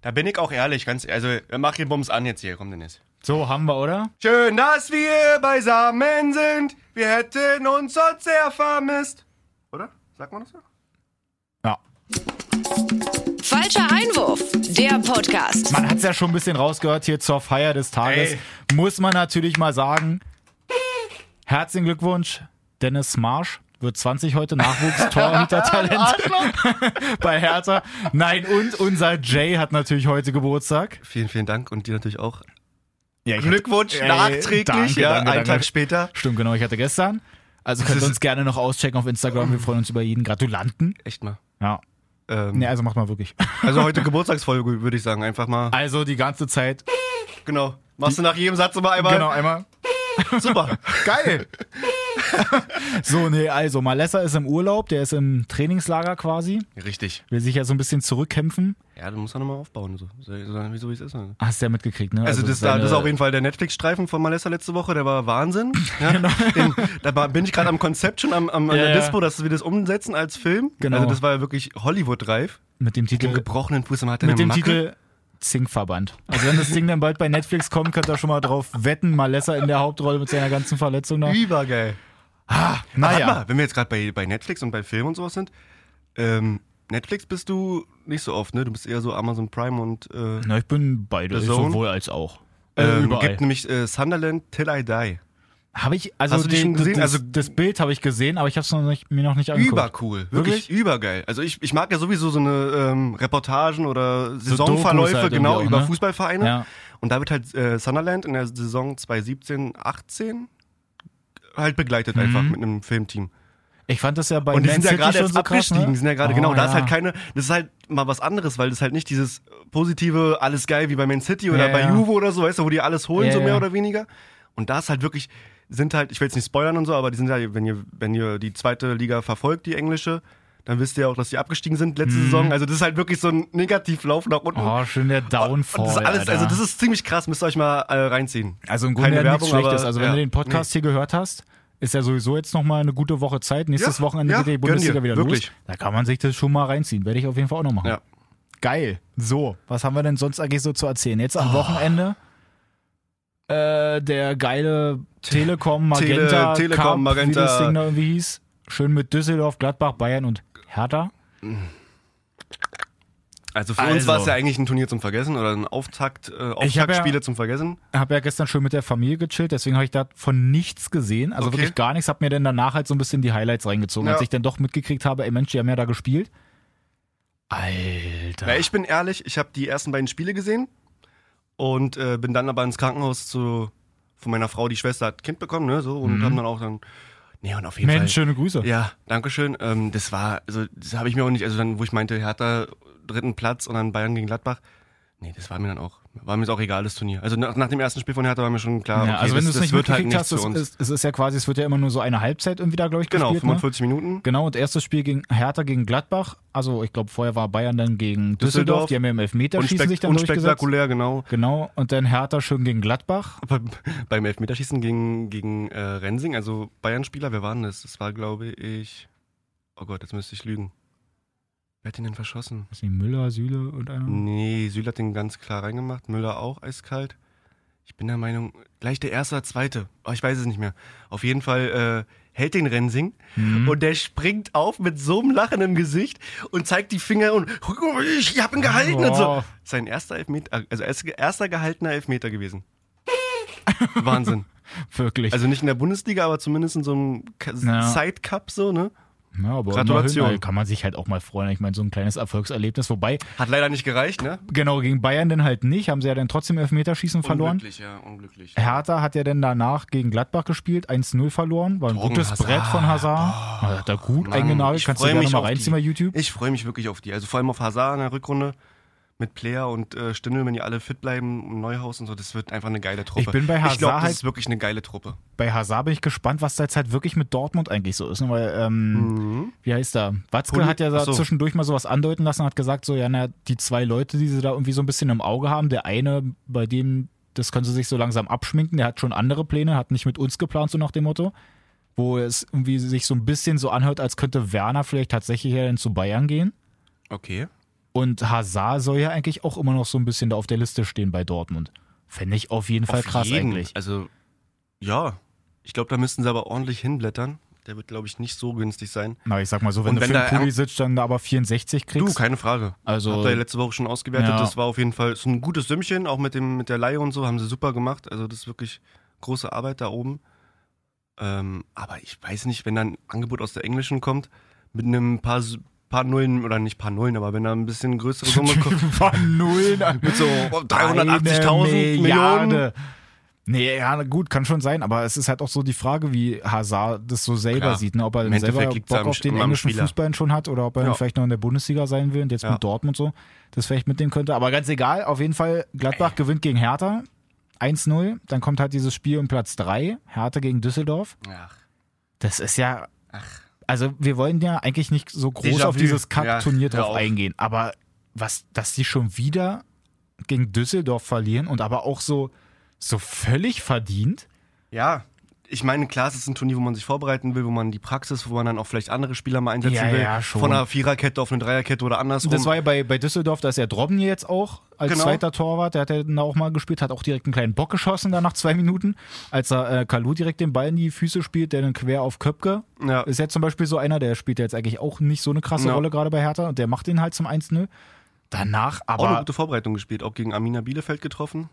Da bin ich auch ehrlich, ganz, also mach den Bums an jetzt hier, komm Dennis. So, haben wir, oder? Schön, dass wir beisammen sind. Wir hätten uns sonst sehr vermisst. Oder? Sagt man das so? Ja. Falscher Einwurf, der Podcast. Man hat es ja schon ein bisschen rausgehört hier zur Feier des Tages. Ey. Muss man natürlich mal sagen, herzlichen Glückwunsch, Dennis Marsch. Wird 20 heute Nachwuchs-Torhüter-Talent bei Hertha. Nein, und unser Jay hat natürlich heute Geburtstag. Vielen, vielen Dank und dir natürlich auch. Ja, Glückwunsch Ey, nachträglich, danke, ja, danke, einen danke. Tag später. Stimmt, genau, ich hatte gestern. Also könnt ihr uns gerne noch auschecken auf Instagram. Wir freuen uns über jeden Gratulanten. Echt mal. Ja. Ähm, Nee, also macht mal wirklich. Also heute Geburtstagsfolge, würde ich sagen. Einfach mal. Also die ganze Zeit. Genau. Machst du nach jedem Satz immer einmal? Genau, einmal. Super. Geil. so, nee, also Malessa ist im Urlaub, der ist im Trainingslager quasi. Richtig. Will sich ja so ein bisschen zurückkämpfen. Ja, du musst auch nochmal aufbauen. So, so, so wie es ist. Also, Hast du ja mitgekriegt, ne? also das, seine- das ist auf jeden Fall der Netflix-Streifen von Malessa letzte Woche, der war Wahnsinn. Ja, den, da bin ich gerade am Konzept schon am, am, an Ja, der ja. Dispo, dass wir das umsetzen als Film. Genau. Also das war ja wirklich Hollywood-reif. mit dem Mit dem Titel, gebrochenen Fuß hat er mit dem Macke. Titel Zinkverband. Also wenn das Ding dann bald bei Netflix kommt, könnt ihr schon mal drauf wetten, Malessa in der Hauptrolle mit seiner ganzen Verletzung da. Übergeil. Warte Naja, mal, wenn wir jetzt gerade bei, bei Netflix und bei Film und sowas sind, ähm, Netflix bist du nicht so oft, ne? Du bist eher so Amazon Prime und äh, na, ich bin beide, sowohl als auch. Äh, ähm, überall. gibt nämlich äh, Sunderland Till I Die. Habe ich, also, Hast du den- schon gesehen? Das, Also- das Bild habe ich gesehen, aber ich habe es noch nicht, mir noch nicht angeguckt. Übercool, wirklich, übergeil. Also ich, ich mag ja sowieso so eine ähm, Reportagen oder Saisonverläufe halt genau auch, über ne? Fußballvereine. Ja. Und da wird halt äh, Sunderland in der Saison 2017, 18 halt begleitet Mhm. einfach mit einem Filmteam. Ich fand das ja bei Und die Man sind ja City gerade schon erst so krass, abgestiegen, ne? die sind ja gerade Oh, genau. Da ist ja. halt keine, das ist halt mal was anderes, weil das halt nicht dieses positive, alles geil wie bei Man City oder Ja, bei ja. Juve oder so, weißt du, wo die alles holen, Ja, so mehr ja. oder weniger. Und da ist halt wirklich, sind halt, ich will jetzt nicht spoilern und so, aber die sind halt, wenn ihr, wenn ihr die zweite Liga verfolgt, die englische, dann wisst ihr auch, dass die abgestiegen sind letzte Saison. Also das ist halt wirklich so ein Negativlauf nach unten. Mhm. Oh, schön der Downfall. das ist alles, also das ist ziemlich krass, müsst ihr euch mal äh, reinziehen. Also im Grunde Keine ja nichts Schlechtes. aber, Also wenn ja, du den Podcast hier gehört hast, ist ja sowieso jetzt nochmal eine gute Woche Zeit. Nächstes Ja, Wochenende ja, geht die Bundesliga wieder wirklich. los. Da kann man sich das schon mal reinziehen. Werde ich auf jeden Fall auch noch machen. Ja. Geil. So, was haben wir denn sonst eigentlich so zu erzählen? Jetzt Oh. am Wochenende äh, der geile Telekom Magenta, Tele- Telekom, Cup, Magenta. wie das Ding da irgendwie hieß. Schön mit Düsseldorf, Gladbach, Bayern und Hertha. Also für Also. uns war es ja eigentlich ein Turnier zum Vergessen oder ein Auftakt, äh, Ich Auftaktspiele ja- zum Vergessen. Habe ja gestern schön mit der Familie gechillt, deswegen habe ich davon nichts gesehen. Also Okay. wirklich gar nichts. Habe mir dann danach halt so ein bisschen die Highlights reingezogen, Ja. als ich dann doch mitgekriegt habe, ey Mensch, die haben ja da gespielt. Alter. Ja, ich bin ehrlich, ich habe die ersten beiden Spiele gesehen und äh, bin dann aber ins Krankenhaus zu von meiner Frau, die Schwester hat Kind bekommen, ne, so und haben dann auch dann Nee, und auf jeden. Mensch, Fall. schöne Grüße. Ja, danke schön. Ähm, das war, also das habe ich mir auch nicht, also dann, wo ich meinte, Hertha dritten Platz und dann Bayern gegen Gladbach. Nee, das war mir dann auch, war mir jetzt auch egal, das Turnier. Also nach, nach dem ersten Spiel von Hertha war mir schon klar, Ja, okay, also wenn du es nicht wird halt nichts hast, es ist, es ist ja quasi, es wird ja immer nur so eine Halbzeit irgendwie da, glaube ich, genau, gespielt. Ne? 45 Minuten. Genau, und erstes Spiel gegen Hertha gegen Gladbach. Also ich glaube, vorher war Bayern dann gegen Düsseldorf. Düsseldorf. Die haben ja im Elfmeterschießen sich dann durchgesetzt. unspektakulär, genau. Genau, und dann Hertha schön gegen Gladbach. Aber beim Elfmeterschießen gegen, gegen äh, Rensing, also Bayern-Spieler, wer war denn das? Das war, glaube ich. Oh Gott, jetzt müsste ich lügen. Wer hat den denn verschossen? Ist die Müller, Süle und einer? Nee, Süle hat den ganz klar reingemacht. Müller auch eiskalt. Ich bin der Meinung, gleich der erste oder zweite. Oh, ich weiß es nicht mehr. Auf jeden Fall äh, hält den Rensing Mhm. und der springt auf mit so einem Lachen im Gesicht und zeigt die Finger und ich hab ihn gehalten und so. Oh. Sein erster Elfmeter, also erster, gehaltener Elfmeter gewesen. Wahnsinn. Wirklich. Also nicht in der Bundesliga, aber zumindest in so einem Ka- Ja. Side-Cup so, ne? Ja, aber Gratulation. immerhin, kann man sich halt auch mal freuen. Ich meine, so ein kleines Erfolgserlebnis. Wobei, Hat leider nicht gereicht, ne? genau, gegen Bayern dann halt nicht. Haben sie ja dann trotzdem Elfmeterschießen verloren. Unglücklich, ja, unglücklich. Hertha hat ja dann danach gegen Gladbach gespielt, 1-0 verloren. War ein Torgen gutes Hazard. Brett von Hazard. Also hat er gut Mann, eingenagelt. ich Kannst du gerne mich mal reinziehen bei. YouTube. Ich freue mich wirklich auf die. Also vor allem auf Hazard in der Rückrunde mit Player und äh, Stindl, wenn die alle fit bleiben, und Neuhaus und so. Das wird einfach eine geile Truppe. Ich bin bei Ich Hazard glaube, das halt- ist wirklich eine geile Truppe. Bei Hazard bin ich gespannt, was da jetzt halt wirklich mit Dortmund eigentlich so ist. Ne? Weil, ähm, wie heißt er? Watzke Poli- hat ja da so. zwischendurch mal sowas andeuten lassen, hat gesagt, so, ja, na, die zwei Leute, die sie da irgendwie so ein bisschen im Auge haben, der eine, bei dem, das können sie sich so langsam abschminken, der hat schon andere Pläne, hat nicht mit uns geplant, so nach dem Motto. Wo es irgendwie sich so ein bisschen so anhört, als könnte Werner vielleicht tatsächlich ja dann zu Bayern gehen. Okay. Und Hazard soll ja eigentlich auch immer noch so ein bisschen da auf der Liste stehen bei Dortmund. Fände ich auf jeden Fall Auf krass jeden. eigentlich. Also, ja. Ich glaube, da müssten sie aber ordentlich hinblättern. Der wird, glaube ich, nicht so günstig sein. Na, ich sag mal so, wenn Und du für da- Pulisic dann da aber 64 Du, kriegst. keine Frage. Also- Habt ihr ja letzte Woche schon ausgewertet. Ja. Das war auf jeden Fall so ein gutes Sümmchen, auch mit, dem, mit der Leihe und so, haben sie super gemacht. Also, das ist wirklich große Arbeit da oben. Ähm, aber ich weiß nicht, wenn dann ein Angebot aus der Englischen kommt, mit einem paar, paar Nullen, oder nicht paar Nullen, aber wenn da ein bisschen größere Summe kommt, Von Nullen mit so 380.000 Eine Millionen. Nee, ja, gut, kann schon sein, aber es ist halt auch so die Frage, wie Hazard das so selber Klar. sieht, ne? ob er Im selber Bock am- auf den englischen Spieler. Fußball schon hat oder ob er Ja. vielleicht noch in der Bundesliga sein will und jetzt Ja. mit Dortmund so das vielleicht mitnehmen könnte. Aber ganz egal, auf jeden Fall, Gladbach gewinnt gegen Hertha 1-0, dann kommt halt dieses Spiel um Platz 3, Hertha gegen Düsseldorf. Ach, Das ist ja. Also, wir wollen ja eigentlich nicht so groß auf dieses Ja, Kack-Turnier hör drauf auf. eingehen. Aber was, dass die schon wieder gegen Düsseldorf verlieren und aber auch so, so völlig verdient. Ja, ich meine, klar, es ist ein Turnier, wo man sich vorbereiten will, wo man die Praxis, wo man dann auch vielleicht andere Spieler mal einsetzen Ja, will. ja, schon. Von einer Viererkette auf eine Dreierkette oder andersrum. Das war ja bei, bei Düsseldorf, da ist ja Drobny jetzt auch als Genau. zweiter Torwart. Der hat ja dann auch mal gespielt, hat auch direkt einen kleinen Bock geschossen da nach zwei Minuten, als er äh, Kalu direkt den Ball in die Füße spielt, der dann quer auf Köpke. ja. Ist jetzt zum Beispiel so einer, der spielt jetzt eigentlich auch nicht so eine krasse Ja. Rolle gerade bei Hertha und der macht den halt zum 1-0. Danach auch eine aber. gute Vorbereitung gespielt, auch gegen Arminia Bielefeld getroffen.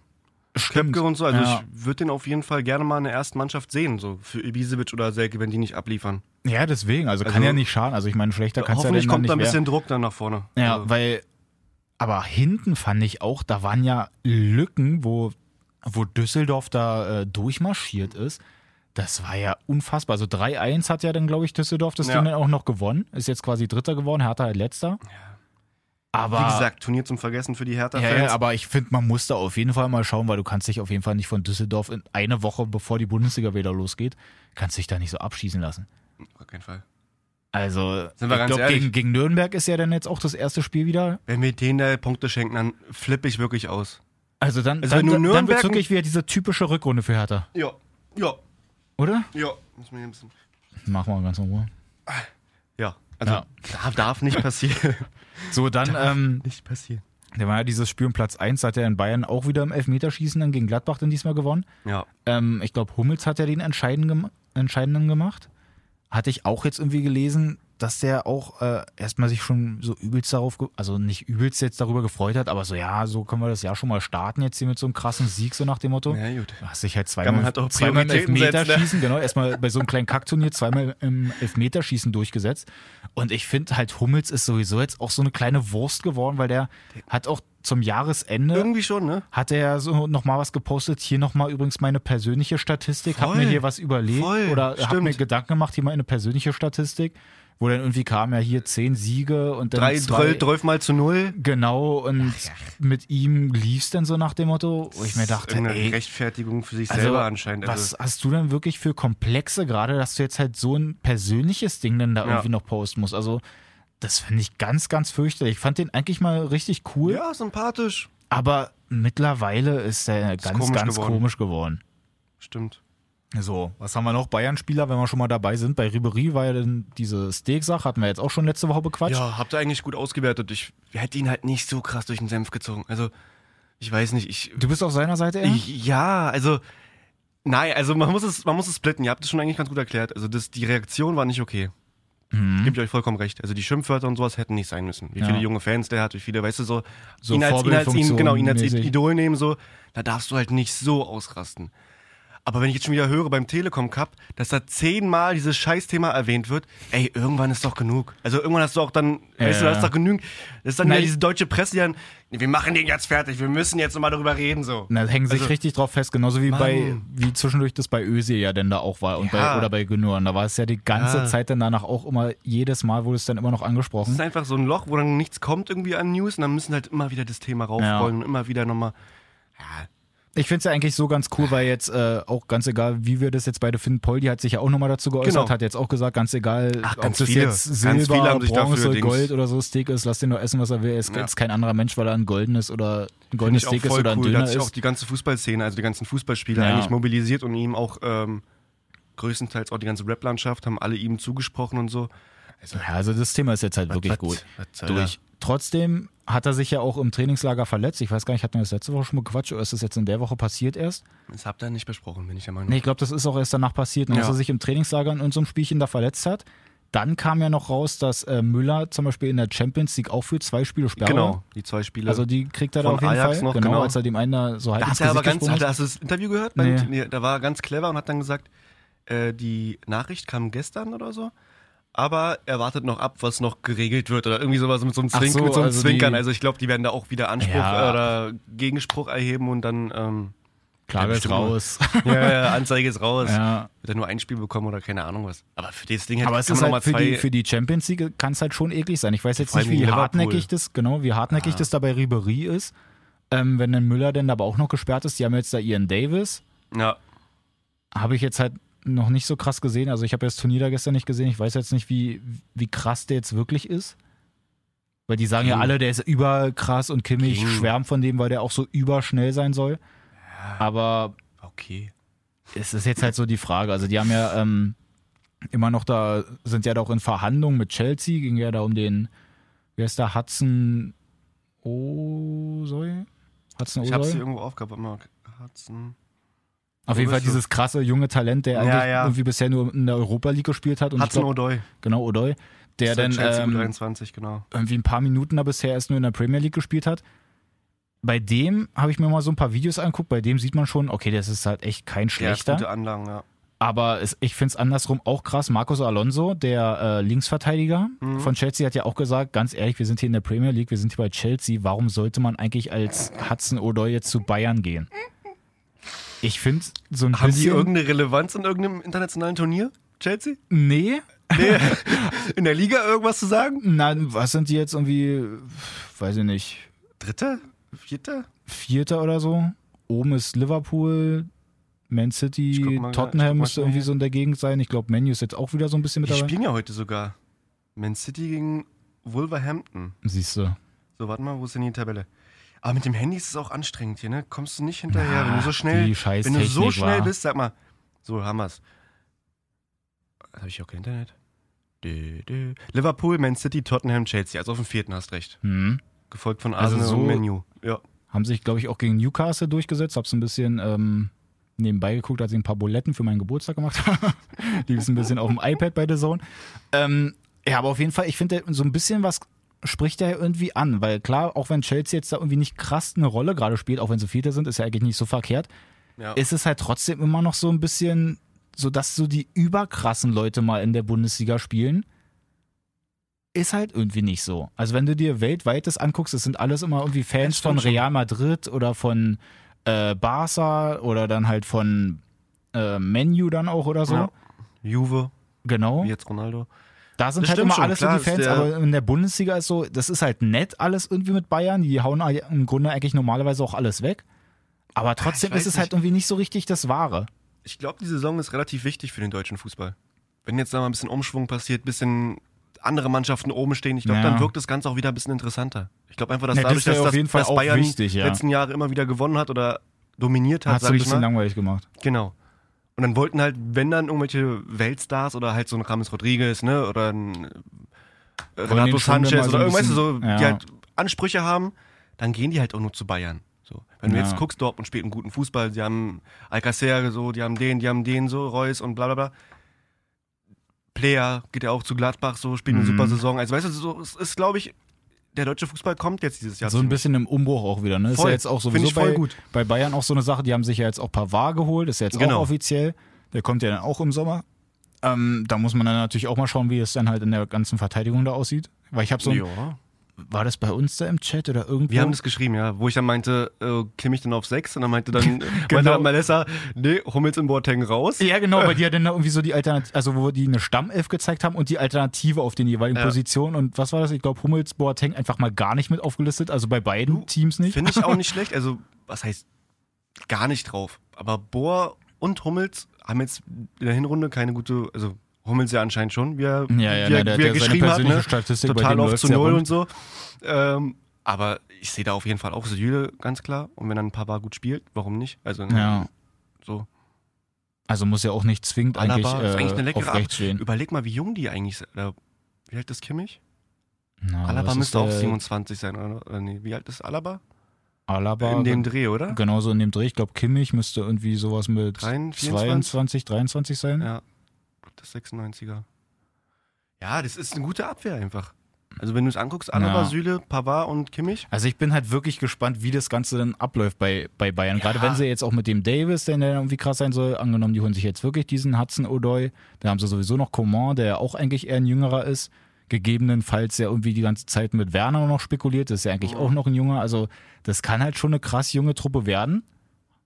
Stimmt. Köpke und so. Also Ja. ich würde den auf jeden Fall gerne mal in der ersten Mannschaft sehen, so für Ibisevic oder Selke, wenn die nicht abliefern. Ja, deswegen. Also, kann Also- ja nicht schaden. Also ich meine, schlechter kannst du ja Hoffentlich kommt da ein mehr. bisschen Druck dann nach vorne. Ja, also, weil, aber hinten fand ich auch, da waren ja Lücken, wo, wo Düsseldorf da äh, durchmarschiert ist. Das war ja unfassbar. Also 3-1 hat ja dann, glaube ich, Düsseldorf das Ja. Ding dann auch noch gewonnen. Ist jetzt quasi Dritter geworden, Hertha halt Letzter. Aber, wie gesagt, Turnier zum Vergessen für die ja, Hertha-Fans. ja, aber ich finde, man muss da auf jeden Fall mal schauen, weil du kannst dich auf jeden Fall nicht von Düsseldorf in eine Woche, bevor die Bundesliga wieder losgeht, kannst dich da nicht so abschießen lassen. Auf keinen Fall. Also, Sind wir ich glaube, gegen, gegen Nürnberg ist ja dann jetzt auch das erste Spiel wieder. Wenn wir denen da Punkte schenken, dann flippe ich wirklich aus. Also dann, Also dann, du dann wird wirklich wieder diese typische Rückrunde für Hertha, Ja, ja, oder? ja. Muss mir hier ein bisschen Machen wir ganz in Ruhe. ja, also Ja. Darf, darf nicht passieren. So, dann, ähm, nicht passieren. da war ja dieses Spiel um Platz 1, hat er in Bayern auch wieder im Elfmeterschießen dann gegen Gladbach dann diesmal gewonnen. Ja. Ähm, ich glaube, Hummels hat ja den entscheidenden, entscheidenden gemacht. Hatte ich auch jetzt irgendwie gelesen, dass der auch äh, erstmal sich schon so übelst darauf, also nicht übelst jetzt darüber gefreut hat, aber so, ja, so können wir das Jahr schon mal starten jetzt hier mit so einem krassen Sieg, so nach dem Motto. Ja, gut. Du hast dich halt zweimal, halt auch zweimal im setzen, ne? Elfmeterschießen, genau, erstmal bei so einem kleinen Kackturnier zweimal im Elfmeterschießen durchgesetzt. Und ich finde halt, Hummels ist sowieso jetzt auch so eine kleine Wurst geworden, weil der hat auch zum Jahresende Irgendwie schon, ne? hat er so nochmal was gepostet. Hier nochmal übrigens meine persönliche Statistik. Hab Voll. mir hier was überlegt Voll. oder hab Stimmt. mir Gedanken gemacht, hier mal eine persönliche Statistik, wo dann irgendwie kam ja hier zehn Siege und dann Drei, zwei, zwölf, zwölf mal zu null. Genau, und mit ihm lief's dann so nach dem Motto, wo ich mir dachte, Irgendeine ey, Rechtfertigung für sich also, selber anscheinend. Was Also, hast du denn wirklich für Komplexe gerade, dass du jetzt halt so ein persönliches Ding dann da Ja. irgendwie noch posten musst? Also, das finde ich ganz, ganz fürchterlich. Ich fand den eigentlich mal richtig cool, ja, sympathisch. aber mittlerweile ist er ganz, komisch ganz geworden. komisch geworden. Stimmt. So, was haben wir noch? Bayern-Spieler, wenn wir schon mal dabei sind. Bei Ribery war ja dann diese Steak-Sache, hatten wir jetzt auch schon letzte Woche bequatscht. Ja, habt ihr eigentlich gut ausgewertet. Ich hätte ihn halt nicht so krass durch den Senf gezogen. Also, ich weiß nicht, ich. Du bist auf seiner Seite, eher? ich ja, also. Nein, also man muss es, man muss es splitten. Ihr habt es schon eigentlich ganz gut erklärt. Also das, die Reaktion war nicht okay. Mhm. Gebe ich euch vollkommen recht. Also die Schimpfwörter und sowas hätten nicht sein müssen. Wie Ja. viele junge Fans der hat, wie viele, weißt du, so, So ihn als, ihn als ihn, genau, ihn als. Idol nehmen, so, da darfst du halt nicht so ausrasten. Aber wenn ich jetzt schon wieder höre beim Telekom Cup, dass da zehnmal dieses Scheißthema erwähnt wird, ey, irgendwann ist doch genug. Also irgendwann hast du auch dann, weißt du, Ja. das ist doch genug. Das ist dann Nein. ja diese deutsche Presse, die dann, wir machen den jetzt fertig, wir müssen jetzt nochmal darüber reden, so. Na, hängen sich Also- richtig drauf fest, genauso wie Mann. bei, wie zwischendurch das bei Özil ja denn da auch war und Ja. bei, oder bei Gündogan. Da war es ja die ganze Ja. Zeit dann danach auch immer, jedes Mal wurde es dann immer noch Es angesprochen. ist einfach so ein Loch, wo dann nichts kommt irgendwie an News und dann müssen halt immer wieder das Thema raufrollen und immer wieder nochmal, ja, Ich finde es ja eigentlich so ganz cool, weil jetzt äh, auch ganz egal, wie wir das jetzt beide finden, Poldi hat sich ja auch nochmal dazu geäußert, Genau. hat jetzt auch gesagt, ganz egal, Ach, ob ganz das viele. jetzt Silber, Bronze, Dings- Gold oder so Steak ist, lass den nur essen, was er will. Er ist Ja. kein anderer Mensch, weil er ein goldenes oder ein goldenes auch Steak ist oder ein cool. Da Döner hat sich auch ist. die ganze Fußballszene, also die ganzen Fußballspieler Ja. eigentlich mobilisiert und ihm auch ähm, größtenteils auch die ganze Rap-Landschaft haben alle ihm zugesprochen und so. Ja, also das Thema ist jetzt halt wirklich was- gut. was Durch. Trotzdem hat er sich ja auch im Trainingslager verletzt. Ich weiß gar nicht, hatten wir das letzte Woche schon mal Quatsch oder ist das jetzt in der Woche passiert erst? Das habt ihr nicht besprochen, bin ich der Meinung. Nee, ich glaube, das ist auch erst danach passiert, ne, dass Ja. er sich im Trainingslager in unserem Spielchen da verletzt hat. Dann kam ja noch raus, dass äh, Müller zum Beispiel in der Champions League auch für zwei Spiele Sperre. Genau, die zwei Spiele. Also die kriegt er da auf jeden Ajax Fall. noch, genau, genau. als er dem einen da so halb da ins hat er aber Gesicht ganz, hat, hast du das Interview gehört? Nee. Beim- Nee, da war er ganz clever und hat dann gesagt, äh, die Nachricht kam gestern oder so. Aber er wartet noch ab, was noch geregelt wird oder irgendwie sowas mit so einem, Zwink, so, mit so einem also Zwinkern. die- also ich glaube, die werden da auch wieder Anspruch Ja. äh, oder Gegenspruch erheben und dann ähm, Klage ist raus. ja, ja, Anzeige ist raus. ja. Wird er nur ein Spiel bekommen oder keine Ahnung was. Aber für das Ding hätte Aber es ist man halt für die, für die Champions League kann es halt schon eklig sein. Ich weiß jetzt nicht, wie gegen hartnäckig Liverpool. das, genau, wie hartnäckig Ah. das da bei Ribery ist. Ähm, wenn dann Müller denn aber auch noch gesperrt ist, die haben jetzt da Ian Davis. ja, Habe ich jetzt halt noch nicht so krass gesehen. Also ich habe das Turnier da gestern nicht gesehen. Ich weiß jetzt nicht, wie, wie krass der jetzt wirklich ist. Weil die sagen ja Ging. alle, der ist überkrass und Kimmich Ging. schwärmt von dem, weil der auch so überschnell sein soll. Aber okay. es ist jetzt halt so die Frage. Also die haben ja ähm, immer noch da, sind ja da auch in Verhandlungen mit Chelsea, ging ja da um den, wie heißt der, Hudson Osoy? Hudson Ich habe sie Osoy? irgendwo aufgehabt. Hudson. Auf jeden Fall dieses krasse junge Talent, der Ja, eigentlich ja. irgendwie bisher nur in der Europa League gespielt hat. Und Hudson glaub, Odoi. genau, Odoy, der der dann ähm, U23, genau. irgendwie ein paar Minuten da bisher erst nur in der Premier League gespielt hat. Bei dem habe ich mir mal so ein paar Videos angeguckt, bei dem sieht man schon, okay, das ist halt echt kein Der schlechter. gute Anlagen, ja. Aber es, ich finde es andersrum auch krass. Marcos Alonso, der äh, Linksverteidiger Mhm. von Chelsea, hat ja auch gesagt, ganz ehrlich, wir sind hier in der Premier League, wir sind hier bei Chelsea. Warum sollte man eigentlich als Hudson Odoi jetzt zu Bayern gehen? Ich finde so ein Haben die bisschen... irgendeine Relevanz in irgendeinem internationalen Turnier? Chelsea? nee, Nee. in der Liga irgendwas zu sagen? nein, was sind die jetzt irgendwie, weiß ich nicht, Dritter? Vierter? Vierter oder so? Oben ist Liverpool, Man City, mal- Tottenham müsste irgendwie so in der Gegend sein. Ich glaube, Menu ist jetzt auch wieder so ein bisschen mit Die dabei. spielen ja heute sogar. Man City gegen Wolverhampton. Siehst du. So, warte mal, wo ist denn die Tabelle? Aber mit dem Handy ist es auch anstrengend hier, ne? Kommst du nicht hinterher, Na, wenn du so schnell, wenn du so schnell war. bist, sag mal. So, haben wir's. Habe ich auch kein Internet? Dö, dö. Liverpool, Man City, Tottenham, Chelsea. Also auf dem vierten hast recht. Hm. Gefolgt von Also Arsenal so- und Menu. Ja. Haben sich, glaube ich, auch gegen Newcastle durchgesetzt. Hab's ein bisschen ähm, nebenbei geguckt, als ich ein paar Buletten für meinen Geburtstag gemacht habe. Die ist ein bisschen auf dem iPad bei The Zone. Ähm, ja, aber auf jeden Fall, ich finde, so ein bisschen was spricht er irgendwie an, weil klar, auch wenn Chelsea jetzt da irgendwie nicht krass eine Rolle gerade spielt, auch wenn sie Vierter sind, ist ja eigentlich nicht so verkehrt, ja. ist es halt trotzdem immer noch so ein bisschen, so dass so die überkrassen Leute mal in der Bundesliga spielen. Ist halt irgendwie nicht so. Also wenn du dir weltweit das anguckst, es sind alles immer irgendwie Fans von. Real Madrid oder von äh, Barca oder dann halt von äh, Menu dann auch oder so. Ja. Juve, Genau. wie jetzt Ronaldo. Da sind Das halt immer schon, alles klar, so die Fans, aber in der Bundesliga ist so, das ist halt nett alles irgendwie mit Bayern. Die hauen im Grunde eigentlich normalerweise auch alles weg. Aber trotzdem ist es nicht. halt irgendwie nicht so richtig das Wahre. Ich glaube, die Saison ist relativ wichtig für den deutschen Fußball. Wenn jetzt da mal ein bisschen Umschwung passiert, ein bisschen andere Mannschaften oben stehen, ich glaube, Ja. dann wirkt das Ganze auch wieder ein bisschen interessanter. Ich glaube einfach, dass Ja, das dadurch, wär dass, dass, dass Bayern die ja. letzten Jahre immer wieder gewonnen hat oder dominiert hat, Hat es ein bisschen mal. langweilig gemacht. Genau. Und dann wollten halt, wenn dann irgendwelche Weltstars oder halt so ein Rames Rodriguez, ne, oder ein äh, Renato Sanchez oder irgendwas, so, ja. die halt Ansprüche haben, dann gehen die halt auch nur zu Bayern. So. Wenn du Ja. jetzt guckst, Dortmund spielt einen guten Fußball, die haben Alcacer, so, die haben den, die haben den, so, Reus und bla bla bla. Player geht ja auch zu Gladbach, so, spielt eine Mhm. super Saison. Also weißt du, so, es ist, glaube ich, der deutsche Fußball kommt jetzt dieses Jahr. So ein bisschen im Umbruch auch wieder, ne? Ist Voll. ja jetzt auch sowieso bei, gut. bei Bayern auch so eine Sache, die haben sich ja jetzt auch Pavard geholt, ist ja jetzt Genau. auch offiziell. Der kommt ja dann auch im Sommer. Ähm, da muss man dann natürlich auch mal schauen, wie es dann halt in der ganzen Verteidigung da aussieht. Weil ich habe so ein. War das bei uns da im Chat oder irgendwo? Wir haben das geschrieben, ja. Wo ich dann meinte, äh, Kimmich dann auf 6 und dann meinte dann Genau. meinte dann Malessa, nee, Hummels in Boateng raus. ja, genau, weil die ja dann da irgendwie so die Alternative, also wo die eine Stammelf gezeigt haben und die Alternative auf den jeweiligen Ja. Positionen. Und was war das? Ich glaube, Hummels, Boateng einfach mal gar nicht mit aufgelistet, also bei beiden Du, Teams nicht. Finde ich auch nicht schlecht. Also, was heißt gar nicht drauf. Aber Bohr und Hummels haben jetzt in der Hinrunde keine gute, also Hummels ja anscheinend schon, wie er, Ja, ja, wie na, er, der- wie er geschrieben hat, ne? Total auf zu null und so. Ähm, aber ich sehe da auf jeden Fall auch Süle, ganz klar. Und wenn dann ein Papa gut spielt, warum nicht? Also, Ja. so. Also muss ja auch nicht zwingend Alaba eigentlich, ist eigentlich eine äh, leckere auf rechts stehen. Überleg mal, wie jung die eigentlich sind. Wie alt ist Kimmich? Na, Alaba müsste auch der 27 sein, oder? oder nee, wie alt ist Alaba? Alaba. In dem Dreh, oder? Genauso in dem Dreh. Ich glaube, Kimmich müsste irgendwie sowas mit 23? 22, 23 sein. Ja, das 96er. Ja, das ist eine gute Abwehr einfach. Also wenn du es anguckst, Alaba, Ja. Süle, Pavard und Kimmich. Also ich bin halt wirklich gespannt, wie das Ganze dann abläuft bei, bei Bayern. Gerade Ja. wenn sie jetzt auch mit dem Davis, der dann irgendwie krass sein soll, angenommen, die holen sich jetzt wirklich diesen Hudson O'Doy. Da haben sie sowieso noch Coman, der ja auch eigentlich eher ein jüngerer ist. Gegebenenfalls ja irgendwie die ganze Zeit mit Werner noch spekuliert. Das ist ja eigentlich auch noch ein Junger. Also das kann halt schon eine krass junge Truppe werden.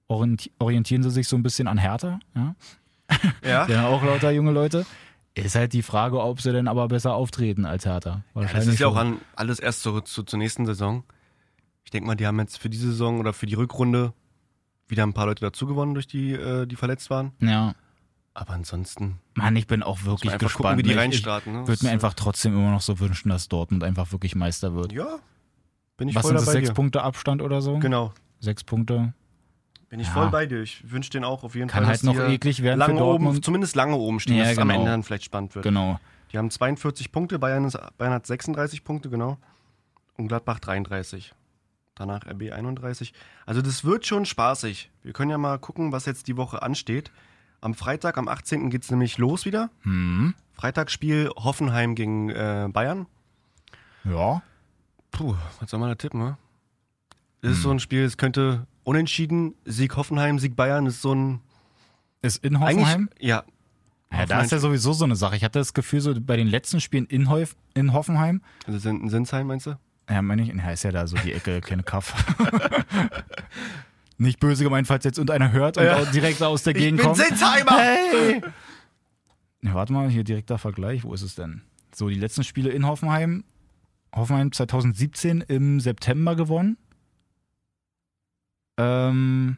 Orienti orientieren sie sich so ein bisschen an Hertha. Ja? Ja. Ja, auch lauter junge Leute. Ist halt die Frage, ob sie denn aber besser auftreten als Hertha. Ja, das ist ja auch an alles erst zur, zur, zur nächsten Saison. Ich denke mal, die haben jetzt für diese Saison oder für die Rückrunde wieder ein paar Leute dazu gewonnen, durch die, äh, die verletzt waren. Ja. Aber ansonsten Mann, ich bin auch wirklich gespannt. gucken, wie die Ich- reinstarten. Ne? Ich würde mir einfach trotzdem immer noch so wünschen, dass Dortmund einfach wirklich Meister wird. äh, Ja, bin ich Was voll sind das, sechs dir. Punkte Abstand oder so? Genau, Sechs Punkte. Bin ich Ja. voll bei dir. Ich wünsche den auch auf jeden Kann Fall, halt dass noch eklig werden lange oben, zumindest lange oben stehen, Ja, dass es am genau. Ende dann vielleicht spannend wird. Genau. Die haben 42 Punkte, Bayern, ist, Bayern hat 36 Punkte, genau. Und Gladbach 33. Danach RB 31. Also das wird schon spaßig. Wir können ja mal gucken, was jetzt die Woche ansteht. Am Freitag, am 18. geht es nämlich los wieder. Hm. Freitagsspiel Hoffenheim gegen äh, Bayern. Ja. Puh, was soll man da tippen, ne? Das ist Hm. so ein Spiel, es könnte unentschieden, Sieg Hoffenheim, Sieg Bayern, ist so ein... Ist in Hoffenheim? Ja, Ja, da ist ja sowieso so eine Sache. Ich hatte das Gefühl, so bei den letzten Spielen in, Hof, in Hoffenheim, also sind in Sinsheim, meinst du? ja, meine ich, ja, ist ja da so die Ecke, keine Kaff. Nicht böse gemeint, falls jetzt irgendeiner hört und Ja. direkt aus der Gegend kommt. Sinsheimer! Hey! Ja, warte mal, hier direkter Vergleich. Wo ist es denn? So, die letzten Spiele in Hoffenheim. Hoffenheim 2017 im September gewonnen. Ähm,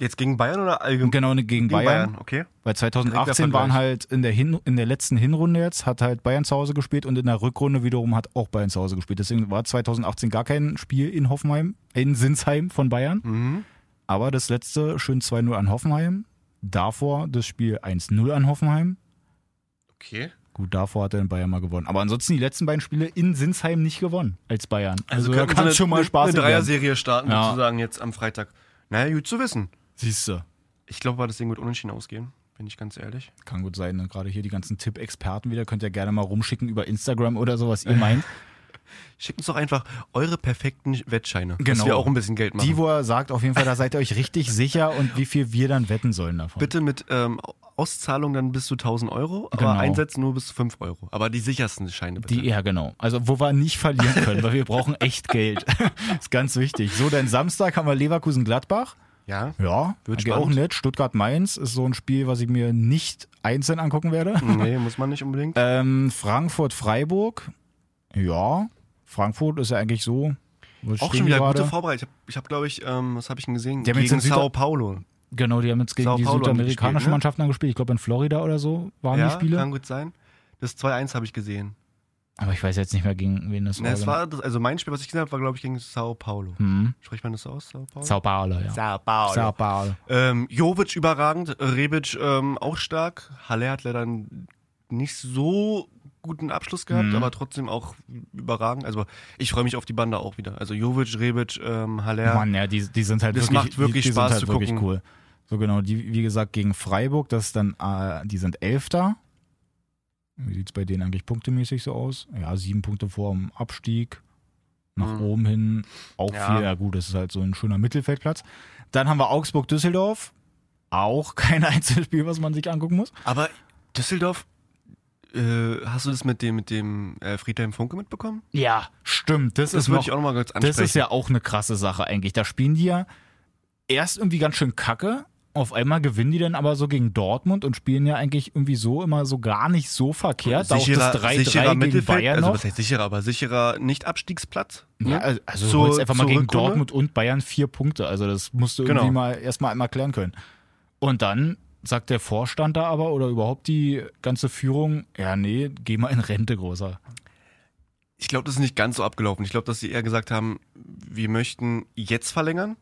Jetzt gegen Bayern oder allgemein? genau, ne, gegen, Bayern. okay. Weil 2018 Direkter waren halt in der, Hin in der letzten Hinrunde jetzt, hat halt Bayern zu Hause gespielt und in der Rückrunde wiederum hat auch Bayern zu Hause gespielt. Deswegen war 2018 gar kein Spiel in Hoffenheim, in Sinsheim von Bayern. Mhm. Aber das letzte schön 2-0 an Hoffenheim. Davor das Spiel 1-0 an Hoffenheim. Okay. Gut, davor hat er in Bayern mal gewonnen. Aber ansonsten die letzten beiden Spiele in Sinsheim nicht gewonnen als Bayern. Also, da könnten kann es schon mal Spaß Eine. Dreier-Serie starten, Ja. sozusagen, jetzt am Freitag. Naja, gut zu wissen. Siehst du. Ich glaube, war das Ding wird unentschieden ausgehen, bin ich ganz ehrlich. Kann gut sein. ne? Gerade hier die ganzen Tipp-Experten wieder. Könnt ihr gerne mal rumschicken über Instagram oder so, was ihr meint. Schickt uns doch einfach eure perfekten Wettscheine, dass Genau. wir auch ein bisschen Geld machen. Die, wo er sagt, auf jeden Fall, da seid ihr euch richtig sicher und wie viel wir dann wetten sollen davon. Bitte mit ähm, Auszahlung dann bis zu 1000 Euro, aber Genau. Einsätzen nur bis zu 5 Euro. Aber die sichersten Scheine bitte. Die, ja, genau. Also, wo wir nicht verlieren können, weil wir brauchen echt Geld. ist ganz wichtig. So, dann Samstag haben wir Leverkusen-Gladbach. ja? Ja, Wird auch nett. Stuttgart-Mainz ist so ein Spiel, was ich mir nicht einzeln angucken werde. Nee, muss man nicht unbedingt. Ähm, Frankfurt-Freiburg. Ja, Frankfurt ist ja eigentlich so. auch schon wieder gerade? gute Vorbereitung. Ich habe, ich hab, glaube ich, ähm, was habe ich denn gesehen? Jetzt Gegen Sao Paulo. Genau, die haben jetzt gegen Sao die Paulo südamerikanischen gespielt, ne? Mannschaften gespielt. Ich glaube, in Florida oder so waren ja, die Spiele. kann gut sein. Das 2-1 habe ich gesehen. Aber ich weiß jetzt nicht mehr, gegen wen das Ne, war. es war das, also mein Spiel, was ich gesehen habe, war, glaube ich, gegen Sao Paulo. hm. Spricht man das aus? Sao Paulo? Sao Paulo, ja. Sao Paulo. Sao Paulo. Ähm, Jovic überragend, Rebic ähm, auch stark. Halle hat leider nicht so guten Abschluss gehabt, Mhm. aber trotzdem auch überragend. Also ich freue mich auf die Bande auch wieder. Also Jovic, Rebic, ähm, Haller. Mann, ja, die, die sind halt Das wirklich, macht wirklich die, die Spaß halt zu wirklich gucken. cool. So genau, die, wie gesagt, gegen Freiburg, das dann, äh, die sind Elfter. Wie sieht es bei denen eigentlich punktemäßig so aus? Ja, sieben Punkte vor dem Abstieg. Nach Mhm. oben hin auch Ja. viel. Ja, gut, das ist halt so ein schöner Mittelfeldplatz. Dann haben wir Augsburg-Düsseldorf. Auch kein Einzelspiel, was man sich angucken muss. Aber Düsseldorf, äh, hast du das mit dem, mit dem äh, Friedhelm Funke mitbekommen? Ja, stimmt. Das, Das ist würde ich auch nochmal kurz ansprechen. Das ist ja auch eine krasse Sache eigentlich. Da spielen die ja erst irgendwie ganz schön kacke. Auf einmal gewinnen die dann aber so gegen Dortmund und spielen ja eigentlich irgendwie so immer so gar nicht so verkehrt. Da auch sicherer, das 3-3 sicherer gegen Mittelfeld, Bayern also noch. was heißt sicherer, aber sicherer Nicht-Abstiegsplatz. Ja, ne? also- also du Zur- holst einfach mal gegen Rückrunde? Dortmund und Bayern vier Punkte. Also das musst du Genau. irgendwie mal erstmal einmal klären können. Und dann sagt der Vorstand da aber oder überhaupt die ganze Führung, ja nee, geh mal in Rente, großer. Ich glaube, das ist nicht ganz so abgelaufen. Ich glaube, dass sie eher gesagt haben, wir möchten jetzt verlängern.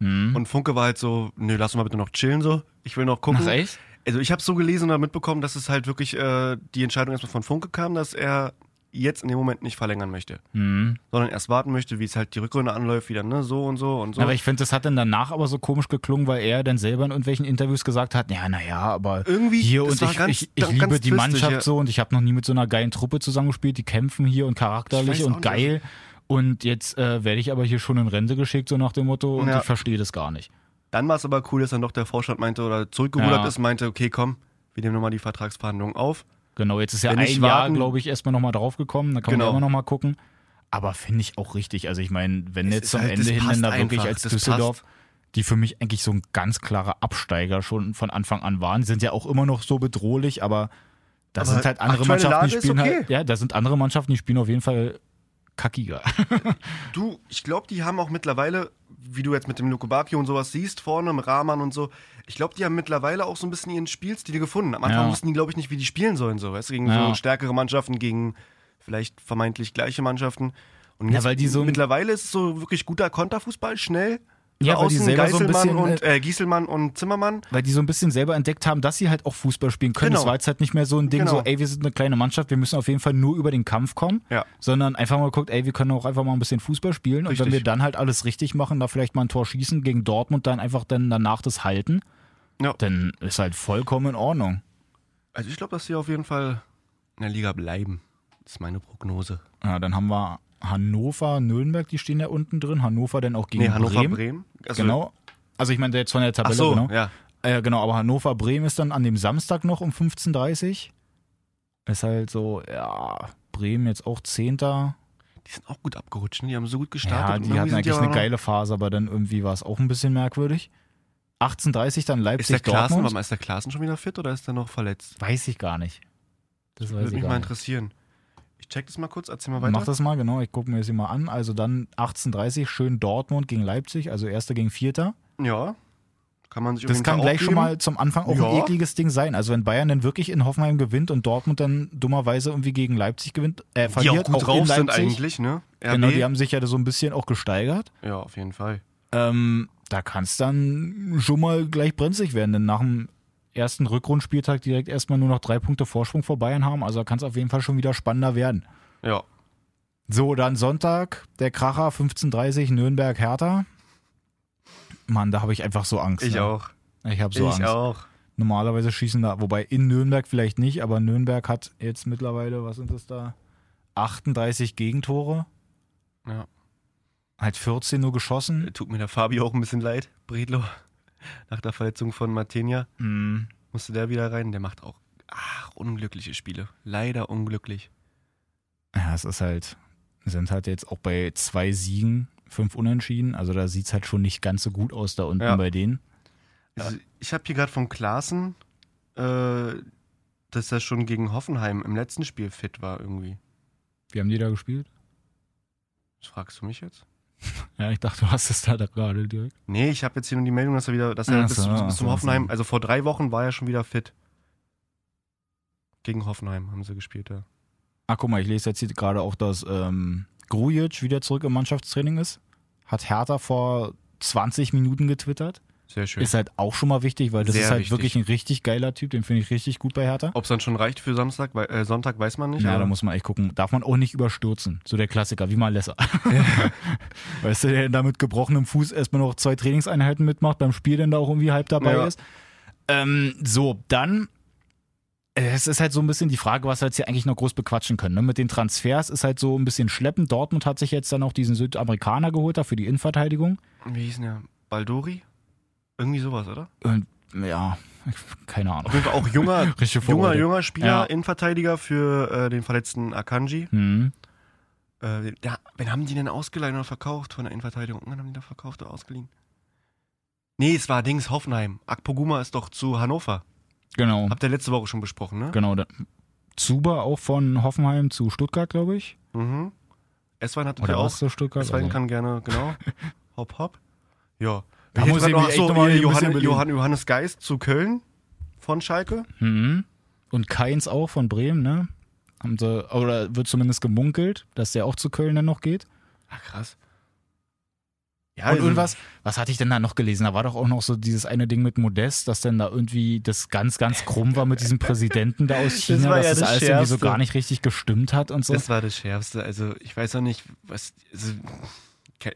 Hm. Und Funke war halt so, nö, lass uns mal bitte noch chillen so. Ich will noch gucken. Ach echt? Also ich habe so gelesen oder mitbekommen, dass es halt wirklich äh, die Entscheidung erstmal von Funke kam, dass er jetzt in dem Moment nicht verlängern möchte, Mhm. sondern erst warten möchte, wie es halt die Rückrunde anläuft, wieder ne, so und so und so. Aber ich finde, das hat dann danach aber so komisch geklungen, weil er dann selber in irgendwelchen Interviews gesagt hat, ja, naja, aber Irgendwie, hier und ich, ganz- ich, ich liebe die twistig, Mannschaft ja. so und ich habe noch nie mit so einer geilen Truppe zusammengespielt, die kämpfen hier und charakterlich und nicht. geil. Und jetzt äh, werde ich aber hier schon in Rente geschickt, so nach dem Motto, und Ja. ich verstehe das gar nicht. Dann war es aber cool, dass dann doch der Vorstand meinte oder zurückgerudert Ja. ist, meinte, okay, komm, wir nehmen nochmal die Vertragsverhandlungen auf. Genau, jetzt ist ja Wenn ein Jahr, glaube ich, erstmal nochmal draufgekommen, da kann man Genau. ja immer nochmal gucken. Aber finde ich auch richtig. Also ich meine, wenn Es jetzt zum halt- Ende hin passt dann da wirklich als Düsseldorf, die für mich eigentlich so ein ganz klarer Absteiger schon von Anfang an waren, die sind ja auch immer noch so bedrohlich, aber da sind halt andere Mannschaften, die spielen okay. halt, ja, da sind andere Mannschaften, die spielen auf jeden Fall kackiger. Du, ich glaube, die haben auch mittlerweile, wie du jetzt mit dem Luko Bacchio und sowas siehst, vorne im Rahman und so, ich glaube, die haben mittlerweile auch so ein bisschen ihren Spielstil gefunden. Am Anfang Ja. wussten die, glaube ich, nicht, wie die spielen sollen, so, weißt du, gegen Ja. so stärkere Mannschaften, gegen vielleicht vermeintlich gleiche Mannschaften. Und Ja, weil die so- mittlerweile ist es so wirklich guter Konterfußball, schnell. Ja, weil die selber so ein bisschen, und, äh, Gieselmann und Zimmermann. Weil die so ein bisschen selber entdeckt haben, dass sie halt auch Fußball spielen können. Genau. Das war jetzt halt nicht mehr so ein Ding, Genau. so, ey, wir sind eine kleine Mannschaft, wir müssen auf jeden Fall nur über den Kampf kommen. Ja. Sondern einfach mal geguckt, ey, wir können auch einfach mal ein bisschen Fußball spielen. Und wenn Richtig. wir dann halt alles richtig machen, da vielleicht mal ein Tor schießen gegen Dortmund, dann einfach dann danach das halten, Ja. dann ist halt vollkommen in Ordnung. Also ich glaube, dass sie auf jeden Fall in der Liga bleiben. Das ist meine Prognose. Ja, dann haben wir Hannover, Nürnberg, die stehen ja unten drin. Hannover dann auch gegen nee, Hannover, Bremen. Bremen. Also, Genau. Also ich meine jetzt von der Ach Tabelle, so, genau. ja. Äh, genau, aber Hannover Bremen ist dann an dem Samstag noch um 15.30 Uhr. Ist halt so, ja, Bremen jetzt auch Zehnter. Die sind auch gut abgerutscht, ne? die haben so gut gestartet. Ja, die hatten eigentlich aber eine geile Phase, aber dann irgendwie war es auch ein bisschen merkwürdig. 18.30 dann Ist der Leipzig Klaassen, Dortmund. ist der Klaassen schon wieder fit oder ist der noch verletzt? Weiß ich gar nicht. Das weiß Würde ich mich mal interessieren. Ich check das mal kurz, erzähl mal weiter. Mach das mal, genau. Ich gucke mir das hier mal an. Also dann 18.30 schön Dortmund gegen Leipzig, also Erster gegen Vierter. Ja. Kann man sich Das kann gleich schon aufgeben. mal zum Anfang auch ein Ja. ekliges Ding sein. Also wenn Bayern dann wirklich in Hoffenheim gewinnt und Dortmund dann dummerweise irgendwie gegen Leipzig gewinnt, äh, Die verliert, auch gut in drauf sind eigentlich, ne? RB. Genau, die haben sich ja so ein bisschen auch gesteigert. ja, auf jeden Fall. Ähm, da kann es dann schon mal gleich brenzlig werden, denn nach dem ersten Rückrundspieltag direkt erstmal nur noch drei Punkte Vorsprung vor Bayern haben. Also kann es auf jeden Fall schon wieder spannender werden. Ja. So, dann Sonntag, der Kracher, 15.30 Nürnberg, Hertha. Mann, da habe ich einfach so Angst. Ich ne? auch. Ich habe so ich Angst. auch. Normalerweise schießen da, wobei in Nürnberg vielleicht nicht, aber Nürnberg hat jetzt mittlerweile, was sind das da? 38 Gegentore, Ja. halt 14 nur geschossen. Tut mir der Fabi auch ein bisschen leid, Bredlo. Nach der Verletzung von Martinia Mhm. musste der wieder rein. Der macht auch ach, unglückliche Spiele. Leider unglücklich. Ja, es ist halt, sind halt jetzt auch bei zwei Siegen, fünf Unentschieden. Also da sieht es halt schon nicht ganz so gut aus da unten Ja. bei denen. Also, ich habe hier gerade von Klaassen, äh, dass er schon gegen Hoffenheim im letzten Spiel fit war irgendwie. Wie haben die da gespielt? Das fragst du mich jetzt? Ja, ich dachte, du hast es da gerade direkt. Nee, ich habe jetzt hier nur die Meldung, dass er wieder, dass er bis, so, bis, bis so, zum ach Hoffenheim, so. also vor drei Wochen war er schon wieder fit. Gegen Hoffenheim haben sie gespielt, ja. Ah, guck mal, ich lese jetzt hier gerade auch, dass ähm, Grujic wieder zurück im Mannschaftstraining ist. Hat Hertha vor 20 Minuten getwittert. Sehr schön. Ist halt auch schon mal wichtig, weil das Sehr ist halt wichtig. wirklich ein richtig geiler Typ. Den finde ich richtig gut bei Hertha. Ob es dann schon reicht für Samstag, wei- äh, Sonntag, weiß man nicht. Ja, da muss man echt gucken. Darf man auch nicht überstürzen. So der Klassiker, wie mal Lesser. weißt du, der da mit gebrochenem Fuß erstmal noch zwei Trainingseinheiten mitmacht, beim Spiel dann da auch irgendwie halb dabei Ja. ist. Ähm, so, dann. äh, Es ist halt so ein bisschen die Frage, was wir jetzt hier eigentlich noch groß bequatschen können. Ne? Mit den Transfers ist halt so ein bisschen schleppend. Dortmund hat sich jetzt dann auch diesen Südamerikaner geholt, da für die Innenverteidigung. Wie hieß denn der? Baldori? Irgendwie sowas, oder? Und ja, keine Ahnung. Auf jeden Fall auch junger, junger, junger Spieler, Ja. Innenverteidiger für äh, den verletzten Akanji. Hm. Äh, ja, wen haben die denn ausgeleihen oder verkauft von der Innenverteidigung? Wen haben die da verkauft oder ausgeliehen? Nee, es war Dings Hoffenheim. Akpoguma ist doch zu Hannover. Genau. Habt ihr letzte Woche schon besprochen, ne? Genau. da- Zuber auch von Hoffenheim zu Stuttgart, glaube ich. Mhm. Eswein hat ja auch. Stuttgart? Eswein Also- kann gerne, genau. hopp, hopp. Ja. Da muss grad ich noch- mich echt achso, noch mal hier ein bisschen Johann. Johann, Johannes Geist zu Köln von Schalke. Mhm. Und Keins auch von Bremen, ne? Haben sie, oder wird zumindest gemunkelt, dass der auch zu Köln dann noch geht. Ach, krass. Ja, Und also- irgendwas, was hatte ich denn da noch gelesen? Da war doch auch noch so dieses eine Ding mit Modest, dass dann da irgendwie das ganz, ganz krumm war mit diesem Präsidenten da aus China, war dass ja das, das alles irgendwie so gar nicht richtig gestimmt hat und so. Das war das Schärfste. Also ich weiß auch nicht, was. Also,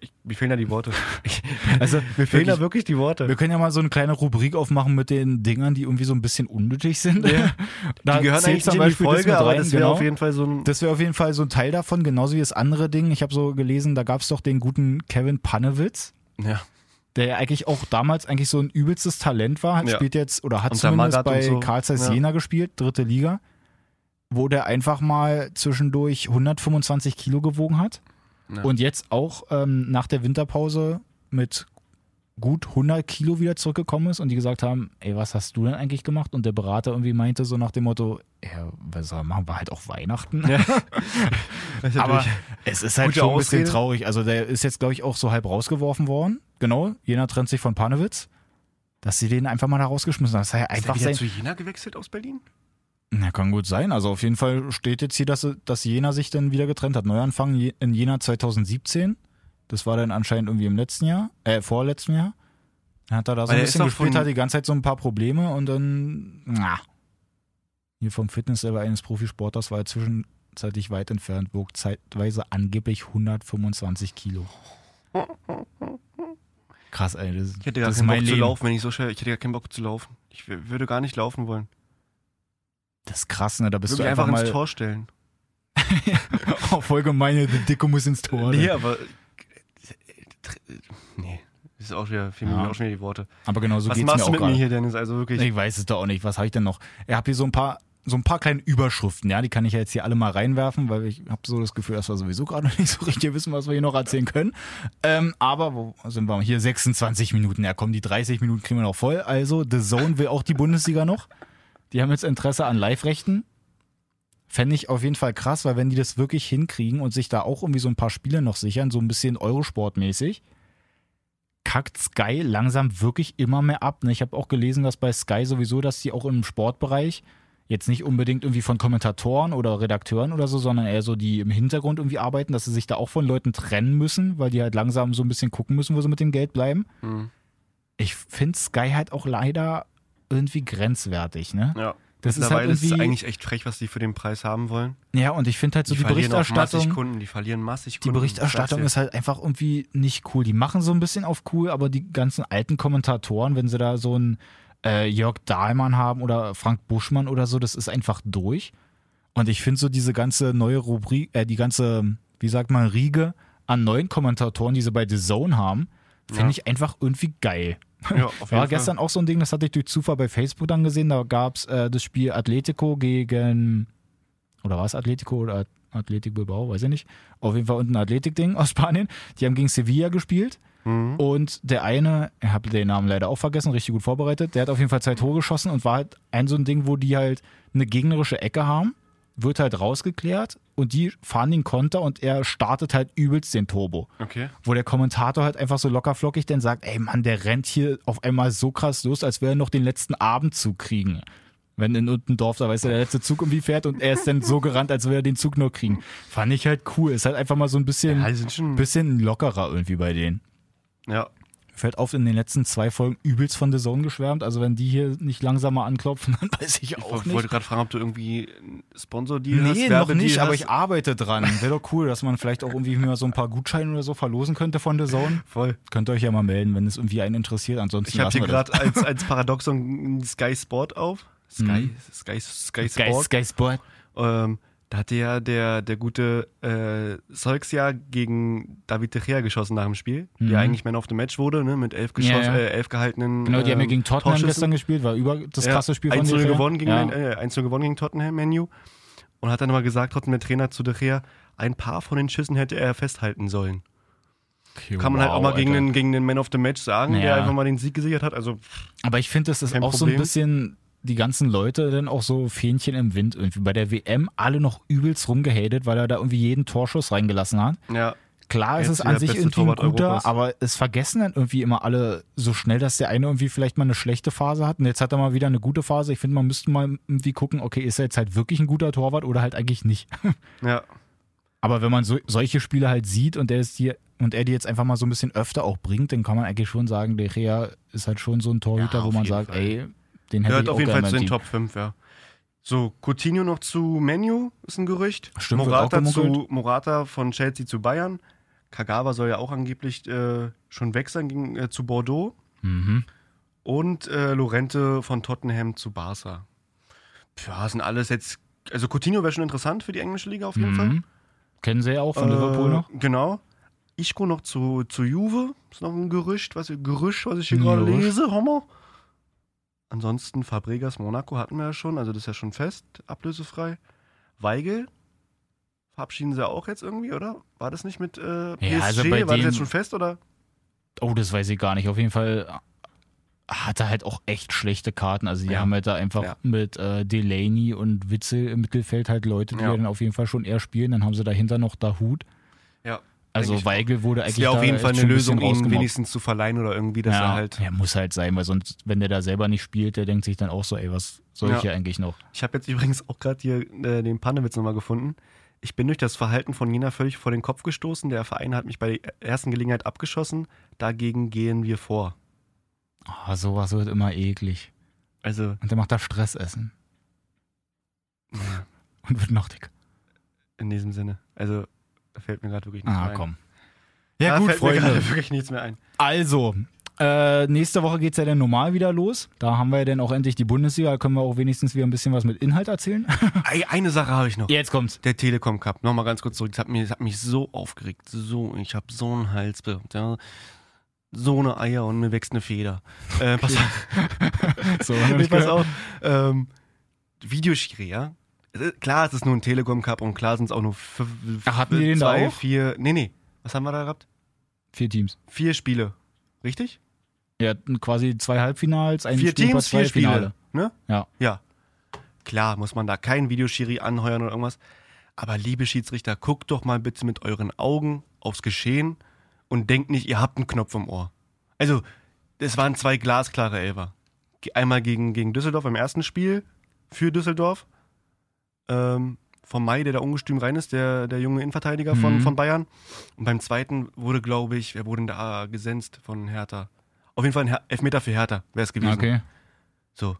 ich, mir fehlen da die Worte. Ich, Also mir fehlen da wirklich- die Worte. Wir können ja mal so eine kleine Rubrik aufmachen mit den Dingern, die irgendwie so ein bisschen unnötig sind. Ja. Da die gehören eigentlich zum nicht in die Beispiel das Folge, mit aber rein, das wäre genau. auf jeden Fall so ein. Das wäre auf jeden Fall so ein Teil davon, genauso wie das andere Ding. Ich habe so gelesen, da gab es doch den guten Kevin Panewitz, ja. der ja eigentlich auch damals eigentlich so ein übelstes Talent war. Hat Ja. spielt jetzt oder hat Unter zumindest und bei so. Karl Zeiss Ja. Jena gespielt, dritte Liga, wo der einfach mal zwischendurch 125 Kilo gewogen hat Ja. und jetzt auch ähm, nach der Winterpause mit gut 100 Kilo wieder zurückgekommen ist und die gesagt haben, ey, was hast du denn eigentlich gemacht? Und der Berater irgendwie meinte so nach dem Motto, ja, was soll machen, war halt auch Weihnachten. Ja. Ist Aber es ist halt schon ein bisschen Ausrede. traurig. Also der ist jetzt, glaube ich, auch so halb rausgeworfen worden. Genau, Jena trennt sich von Panewitz. Dass sie den einfach mal da rausgeschmissen haben. Das sei ja ist er einfach wieder sein. zu Jena gewechselt aus Berlin? Na, kann gut sein. Also auf jeden Fall steht jetzt hier, dass, dass Jena sich dann wieder getrennt hat. Neuanfang in Jena 2017. Das war dann anscheinend irgendwie im letzten Jahr, äh, vorletzten Jahr. Dann hat er da so ein bisschen gespielt, hat die ganze Zeit so ein paar Probleme und dann, na. Hier vom Fitnesslevel eines Profisporters war er zwischenzeitlich weit entfernt, wog zeitweise angeblich 125 Kilo. Krass, ey. Das, Ich hätte gar das keinen Bock zu Leben. laufen, wenn ich so schnell. Ich hätte gar keinen Bock zu laufen. Ich würde gar nicht laufen wollen. Das ist krass, ne? Da bist du einfach, einfach ins mal Tor stellen. Oh, voll gemeine, der Dicke muss ins Tor. Nee, ne? aber. Nee. Das ist auch wieder, fehlen Ja. mir auch schon wieder die Worte. Aber genau so Was geht's mir machst auch du mit mir hier, Dennis? Also wirklich. Ich weiß es doch auch nicht. Was habe ich denn noch? Ich habe hier so ein paar so ein paar kleine Überschriften, ja, die kann ich ja jetzt hier alle mal reinwerfen, weil ich habe so das Gefühl, dass wir sowieso gerade nicht so richtig wissen, was wir hier noch erzählen können. Ähm, aber wo sind wir? Hier 26 Minuten. Ja, komm, die 30 Minuten kriegen wir noch voll. Also, The Zone will auch die Bundesliga noch. Die haben jetzt Interesse an Live-Rechten. Fände ich auf jeden Fall krass, weil wenn die das wirklich hinkriegen und sich da auch irgendwie so ein paar Spiele noch sichern, so ein bisschen Eurosport-mäßig, kackt Sky langsam wirklich immer mehr ab. Ne? Ich habe auch gelesen, dass bei Sky sowieso, dass die auch im Sportbereich jetzt nicht unbedingt irgendwie von Kommentatoren oder Redakteuren oder so, sondern eher so, die im Hintergrund irgendwie arbeiten, dass sie sich da auch von Leuten trennen müssen, weil die halt langsam so ein bisschen gucken müssen, wo sie mit dem Geld bleiben. Mhm. Ich finde Sky halt auch leider irgendwie grenzwertig, ne? Ja. Das ist halt ist eigentlich echt frech, was die für den Preis haben wollen. Ja, und ich finde halt so die, verlieren auch massig Berichterstattung. Kunden, die verlieren massig Die Kunden. Berichterstattung Sag's ist halt einfach irgendwie nicht cool. Die machen so ein bisschen auf cool, aber die ganzen alten Kommentatoren, wenn sie da so einen äh, Jörg Dahlmann haben oder Frank Buschmann oder so, das ist einfach durch. Und ich finde so diese ganze neue Rubrik, äh, die ganze, wie sagt man, Riege an neuen Kommentatoren, die sie bei The Zone haben, finde ich einfach irgendwie geil. Ja, War gestern auch so ein Ding, das hatte ich durch Zufall bei Facebook dann gesehen. Da gab es äh, das Spiel Atletico gegen, oder war es Atletico oder Athletic Bilbao, weiß ich nicht. Auf jeden Fall unten ein Athletik-Ding aus Spanien. Die haben gegen Sevilla gespielt. Mhm. Und der eine, ich habe den Namen leider auch vergessen, richtig gut vorbereitet, der hat auf jeden Fall zwei Tore geschossen und war halt ein so ein Ding, wo die halt eine gegnerische Ecke haben, wird halt rausgeklärt und die fahren den Konter und er startet halt übelst den Turbo Okay. wo der Kommentator halt einfach so lockerflockig dann sagt, ey Mann, der rennt hier auf einmal so krass los, als wäre er noch den letzten Abendzug kriegen. Wenn in irgendeinem Dorf, da weißt du, der letzte Zug irgendwie fährt und er ist dann so gerannt, als würde er den Zug nur kriegen. Fand ich halt cool. Ist halt einfach mal so ein bisschen, Ja, bisschen lockerer irgendwie bei denen. Ja. Fällt auf, in den letzten zwei Folgen übelst von The Zone geschwärmt. Also wenn die hier nicht langsamer anklopfen, dann weiß ich Ich auch wollte nicht. gerade fragen, ob du irgendwie einen Sponsor-Deal hast. Nee, noch nicht, aber hast. ich arbeite dran. Wäre doch cool, dass man vielleicht auch irgendwie mal so ein paar Gutscheine oder so verlosen könnte von The Zone. Voll. Könnt ihr euch ja mal melden, wenn es irgendwie einen interessiert. Ansonsten Ich habe hier gerade als, als Paradoxon Sky Sport auf. Sky, Mhm. Sky, Sky Sky, Sport. Sky Sport. Ähm, da hatte ja der, der gute äh, Solks ja gegen David De Gea geschossen nach dem Spiel, Mhm. der eigentlich Man of the Match wurde, ne, mit elf, Ja, ja. Äh, elf gehaltenen Genau, die haben ja ähm, gegen Tottenham Torschüssen. gestern gespielt, war über das krasse Spiel von 1 De Gea. gewonnen gegen. Man, äh, 1 gewonnen gegen Tottenham Menu und hat dann aber gesagt, trotzdem der Trainer zu De Gea, ein paar von den Schüssen hätte er festhalten sollen. Okay, Kann man halt wow, auch mal gegen Alter. den, gegen den Man of the Match sagen, Ja. der einfach mal den Sieg gesichert hat. Also Aber ich finde, das ist auch so ein Problem. bisschen die ganzen Leute dann auch so Fähnchen im Wind irgendwie. Bei der WM alle noch übelst rumgehatet, weil er da irgendwie jeden Torschuss reingelassen hat. ja, Klar ist es an der sich irgendwie ein guter, Europas. aber es vergessen dann irgendwie immer alle so schnell, dass der eine irgendwie vielleicht mal eine schlechte Phase hat und jetzt hat er mal wieder eine gute Phase. Ich finde, man müsste mal irgendwie gucken, okay, ist er jetzt halt wirklich ein guter Torwart oder halt eigentlich nicht. ja. Aber wenn man so, solche Spiele halt sieht und der ist hier und er die jetzt einfach mal so ein bisschen öfter auch bringt, dann kann man eigentlich schon sagen, De Gea ist halt schon so ein Torhüter, Ja, wo man sagt, Fall. ey, den hätte Gehört ich auf jeden Fall zu den Team. Top 5, ja. So, Coutinho noch zu Menu, ist ein Gerücht. Stimmt, Morata, zu, Morata von Chelsea zu Bayern. Kagawa soll ja auch angeblich äh, schon weg sein gegen, äh, zu Bordeaux. Mhm. Und äh, Lorente von Tottenham zu Barca. Ja, sind alles jetzt. Also Coutinho wäre schon interessant für die englische Liga auf jeden Fall. Mhm. Kennen sie ja auch von Liverpool noch. Genau. Ischko noch zu, zu Juve. Ist noch ein Gerücht, was, Gerücht, was ich hier gerade lese. Hammer. Ansonsten Fabregas Monaco hatten wir ja schon. Also das ist ja schon fest, ablösefrei. Weigel verabschieden sie auch jetzt irgendwie, oder? War das nicht mit äh, PSG? Ja, also bei War das jetzt schon fest, oder? Oh, das weiß ich gar nicht. Auf jeden Fall hat er halt auch echt schlechte Karten. Also die Ja. haben halt da einfach Ja. mit äh, Delaney und Witzel im Mittelfeld halt Leute, die Ja. dann auf jeden Fall schon eher spielen. Dann haben sie dahinter noch Dahut. Ja. Also Weigel wurde Ist eigentlich ja auf jeden Fall eine schon ein Lösung, ihn wenigstens zu verleihen oder irgendwie, dass ja, er halt. ja, muss halt sein, weil sonst, wenn der da selber nicht spielt, der denkt sich dann auch so, ey, was soll Ja. ich hier eigentlich noch? Ich habe jetzt übrigens auch gerade hier äh, den Pannewitz nochmal gefunden. Ich bin durch das Verhalten von Jena völlig vor den Kopf gestoßen. Der Verein hat mich bei der ersten Gelegenheit abgeschossen. Dagegen gehen wir vor. Oh, sowas wird immer eklig. Also, Und der macht da Stressessen und wird noch dick. in diesem Sinne. Also, da fällt mir gerade wirklich nichts Ah, mehr ein. komm. Da Ja, gut, fällt mir Freunde. gerade wirklich nichts mehr ein. Also, äh, nächste Woche geht es ja dann normal wieder los. Da haben wir ja dann auch endlich die Bundesliga. Da können wir auch wenigstens wieder ein bisschen was mit Inhalt erzählen. Ei- Eine Sache habe ich noch. Jetzt kommt's. Der Telekom Cup. Nochmal ganz kurz zurück. Das hat, mich, das hat mich so aufgeregt. So, ich habe so einen Hals. Ja. So eine Eier und mir wächst eine Feder. Äh, pass auf. So, Nee, pass auf. Ähm, Videoschiri, ja? Äh, Klar, es ist nur ein Telekom Cup und klar sind es auch nur fünf, Ach, hatten die den da zwei, auch? vier. Nee, nee. Was haben wir da gehabt? Vier Teams. Vier Spiele. Richtig? Ja, quasi zwei Halbfinals, ein vier Spiel Teams, zwei vier Spiele. Finale. Ne? Ja. Ja. Klar, muss man da keinen Videoschiri anheuern oder irgendwas. Aber liebe Schiedsrichter, guckt doch mal bitte mit euren Augen aufs Geschehen und denkt nicht, ihr habt einen Knopf im Ohr. Also, es waren zwei glasklare Elfer. Einmal gegen, gegen Düsseldorf im ersten Spiel für Düsseldorf. Ähm, vom Mai, der da ungestüm rein ist, der, der junge Innenverteidiger von, Mhm. von Bayern. Und beim zweiten wurde, glaube ich, wer wurde denn da gesenzt von Hertha? Auf jeden Fall ein Her Elfmeter für Hertha wäre es gewesen. Okay. So.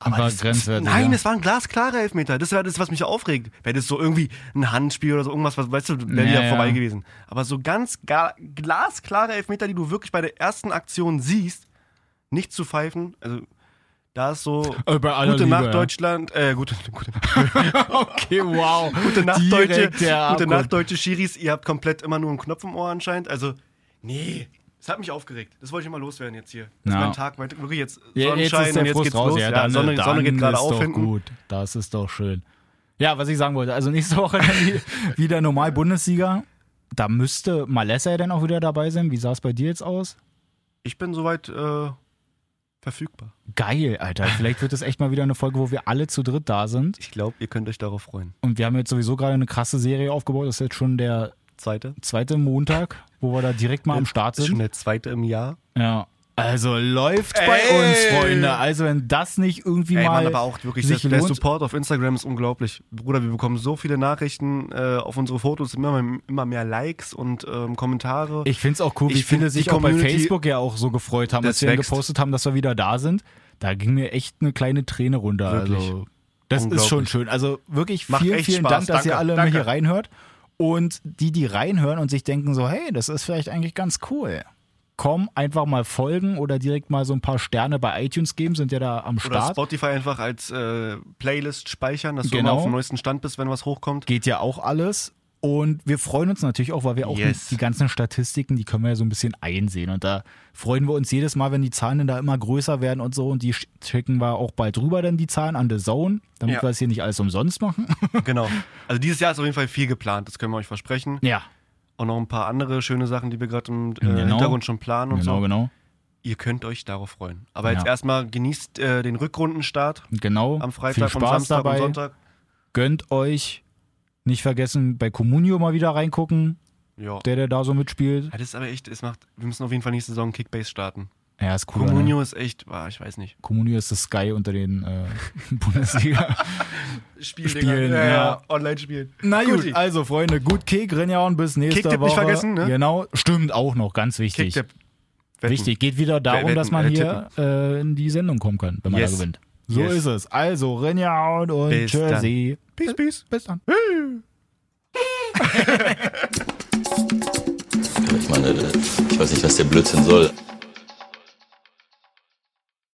war das- grenzwertig, Nein, es war ein glasklarer Elfmeter. Das wäre das, was mich aufregt. Wäre das so irgendwie ein Handspiel oder so irgendwas, was, weißt du, wäre Ja, ja, vorbei gewesen. Aber so ganz ga, glasklare Elfmeter, die du wirklich bei der ersten Aktion siehst, nicht zu pfeifen, also da ist so Äh, gute Liebe, Nacht ja. Deutschland, äh, gute, gute, Okay, wow. gute Nacht Direkt Deutsche, gute. Nacht Deutsche Schiris, ihr habt komplett immer nur einen Knopf im Ohr anscheinend, also nee. Das hat mich aufgeregt. Das wollte ich mal loswerden jetzt hier. Das Ja. ist mein Tag. Mein, wirklich jetzt Ja, jetzt Sonnenschein ist der und jetzt Frust geht's raus. los. Ja, Ja, dann, Sonne, dann Sonne geht gerade auf doch hinten. gut. Das ist doch schön. Ja, was ich sagen wollte, also nächste Woche wieder normal Bundesliga. Da müsste Malessa ja dann auch wieder dabei sein. Wie sah es bei dir jetzt aus? Ich bin soweit äh, verfügbar. Geil, Alter. Vielleicht wird es echt mal wieder eine Folge, wo wir alle zu dritt da sind. Ich glaube, ihr könnt euch darauf freuen. Und wir haben jetzt sowieso gerade eine krasse Serie aufgebaut. Das ist jetzt schon der Zweite. zweite Montag, wo wir da direkt mal am Start Das ist schon sind. der zweite im Jahr. Ja. Also läuft bei Ey! uns, Freunde. Also wenn das nicht irgendwie Ey, mal Mann, aber auch wirklich, sich der, der. Support auf Instagram ist unglaublich. Bruder, wir bekommen so viele Nachrichten äh, auf unsere Fotos, immer, mehr- immer mehr Likes und ähm, Kommentare. Ich finde es auch cool, wie Ich find, viele sich auch bei Facebook ja auch so gefreut haben, als wir gepostet haben, dass wir wieder da sind. Da ging mir echt eine kleine Träne runter. Wirklich. Also, das ist schon schön. Also wirklich Macht vielen, vielen Spaß. Dank, dass ihr Danke, alle mal danke. hier reinhört. Und die, die reinhören und sich denken so, hey, das ist vielleicht eigentlich ganz cool. Komm, einfach mal folgen oder direkt mal so ein paar Sterne bei iTunes geben, sind ja da am Oder Start. Spotify einfach als äh, Playlist speichern, dass du Genau. immer auf dem neuesten Stand bist, wenn was hochkommt. Geht ja auch alles. Und wir freuen uns natürlich auch, weil wir auch Yes. die ganzen Statistiken, die können wir ja so ein bisschen einsehen. Und da freuen wir uns jedes Mal, wenn die Zahlen dann da immer größer werden und so. Und die schicken wir auch bald rüber, dann die Zahlen an The Zone, damit Ja. wir es hier nicht alles umsonst machen. genau. Also dieses Jahr ist auf jeden Fall viel geplant, das können wir euch versprechen. ja, Und noch ein paar andere schöne Sachen, die wir gerade im äh, Genau. Hintergrund schon planen und genau, so. genau. Ihr könnt euch darauf freuen. Aber jetzt Ja. erstmal genießt äh, den Rückrundenstart Genau. am Viel Freitag und Spaß Samstag dabei. und Sonntag. Gönnt euch. Nicht vergessen, bei Comunio mal wieder reingucken, Ja. der, der da so mitspielt. Ja, das ist aber echt, es macht, wir müssen auf jeden Fall nächste Saison Kickbase starten. Ja, ist cool. Ne? Comunio ist echt, ah, ich weiß nicht. Comunio ist das Sky unter den äh, Bundesliga. Spiel, Spielen, ja, ja. Online spielen. Na gut, also Freunde, gut Kick, Rinjauen bis nächste Kick-Tipp Woche. nicht vergessen, ne? Genau, stimmt auch noch, ganz wichtig. Kicktipp. Wetten. Wichtig, geht wieder darum, Wetten, dass man äh, hier äh, in die Sendung kommen kann, wenn man Yes. da gewinnt. So Yes. ist es. Also, Rinjauen und Bis dann. Jersey. Peace, peace. Bis dann. Ich meine, ich weiß nicht, was der Blödsinn soll.